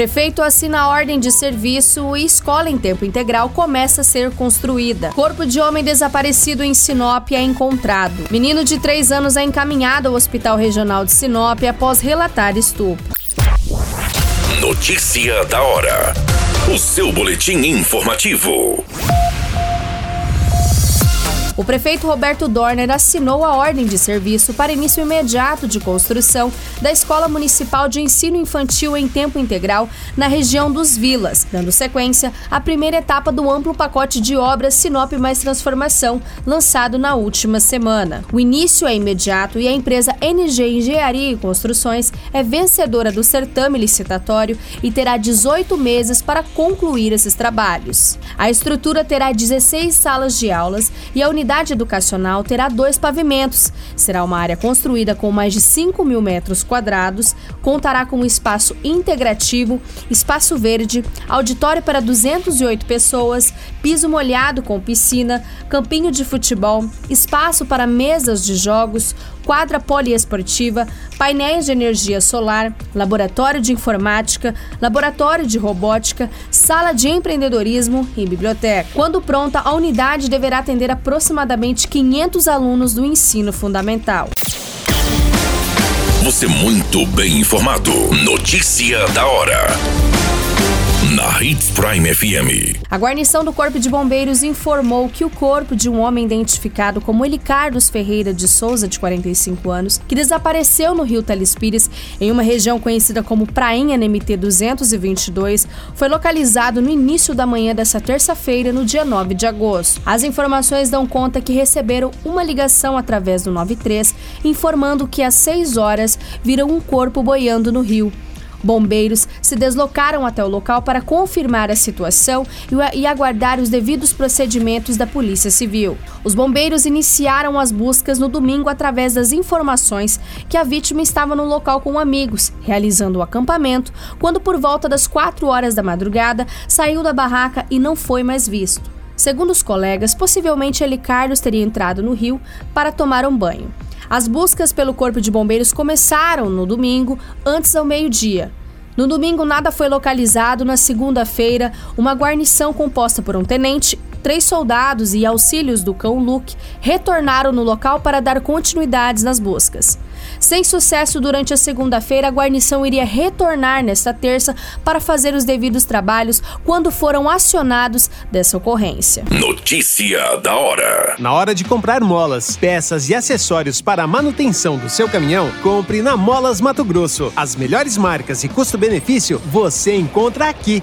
Prefeito assina a ordem de serviço e escola em tempo integral começa a ser construída. Corpo de homem desaparecido em Sinop é encontrado. Menino de 3 anos é encaminhado ao Hospital Regional de Sinop após relatar estupro. Notícia da hora. O seu boletim informativo. O prefeito Roberto Dorner assinou a ordem de serviço para início imediato de construção da Escola Municipal de Ensino Infantil em tempo integral na região dos Vilas, dando sequência à primeira etapa do amplo pacote de obras Sinop Mais Transformação, lançado na última semana. O início é imediato e a empresa NG Engenharia e Construções é vencedora do certame licitatório e terá 18 meses para concluir esses trabalhos. A estrutura terá 16 salas de aulas e a unidade unidade educacional terá dois pavimentos. Será uma área construída com mais de 5 mil metros quadrados, contará com um espaço integrativo, espaço verde, auditório para 208 pessoas, piso molhado com piscina, campinho de futebol, espaço para mesas de jogos, quadra poliesportiva, painéis de energia solar, laboratório de informática, laboratório de robótica, sala de empreendedorismo e biblioteca. Quando pronta, a unidade deverá atender aproximadamente 500 alunos do ensino fundamental. Você muito bem informado. Notícia da hora na Hits Prime FM. A guarnição do Corpo de Bombeiros informou que o corpo de um homem identificado como Elicardos Ferreira de Souza, de 45 anos, que desapareceu no rio Telespires, em uma região conhecida como Prainha NMT 222, foi localizado no início da manhã dessa terça-feira, no dia 9 de agosto. As informações dão conta que receberam uma ligação através do 93, informando que às 6 horas viram um corpo boiando no rio. Bombeiros se deslocaram até o local para confirmar a situação e aguardar os devidos procedimentos da Polícia Civil. Os bombeiros iniciaram as buscas no domingo através das informações que a vítima estava no local com amigos, realizando o acampamento, quando por volta das 4 horas da madrugada saiu da barraca e não foi mais visto. Segundo os colegas, possivelmente ele Carlos teria entrado no rio para tomar um banho. As buscas pelo Corpo de Bombeiros começaram no domingo, antes ao meio-dia. No domingo, nada foi localizado. Na segunda-feira, uma guarnição composta por um tenente, três soldados e auxílios do cão Luke retornaram no local para dar continuidades nas buscas. Sem sucesso durante a segunda-feira, a guarnição iria retornar nesta terça para fazer os devidos trabalhos quando foram acionados dessa ocorrência. Notícia da hora. Na hora de comprar molas, peças e acessórios para a manutenção do seu caminhão, compre na Molas Mato Grosso. As melhores marcas e custo-benefício você encontra aqui.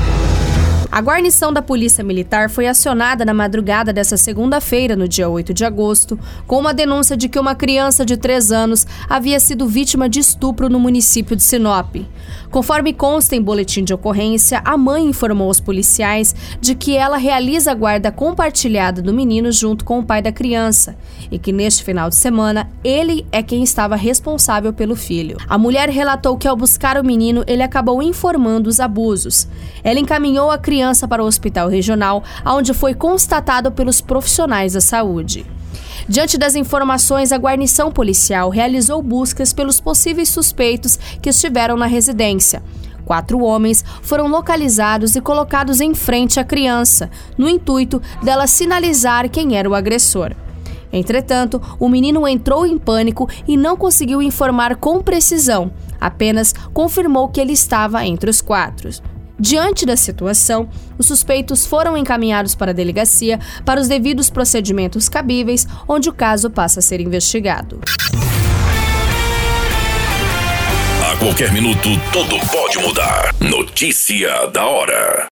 A guarnição da Polícia Militar foi acionada na madrugada dessa segunda-feira, no dia 8 de agosto, com uma denúncia de que uma criança de 3 anos havia sido vítima de estupro no município de Sinop. Conforme consta em boletim de ocorrência, a mãe informou aos policiais de que ela realiza a guarda compartilhada do menino junto com o pai da criança e que neste final de semana ele é quem estava responsável pelo filho. A mulher relatou que ao buscar o menino, ele acabou informando os abusos. Ela encaminhou a criança para o hospital regional, onde foi constatado pelos profissionais da saúde. Diante das informações, a guarnição policial realizou buscas pelos possíveis suspeitos que estiveram na residência. Quatro homens foram localizados e colocados em frente à criança, no intuito dela sinalizar quem era o agressor. Entretanto, o menino entrou em pânico e não conseguiu informar com precisão, apenas confirmou que ele estava entre os quatro. Diante da situação, os suspeitos foram encaminhados para a delegacia para os devidos procedimentos cabíveis, onde o caso passa a ser investigado. A qualquer minuto, tudo pode mudar. Notícia da hora.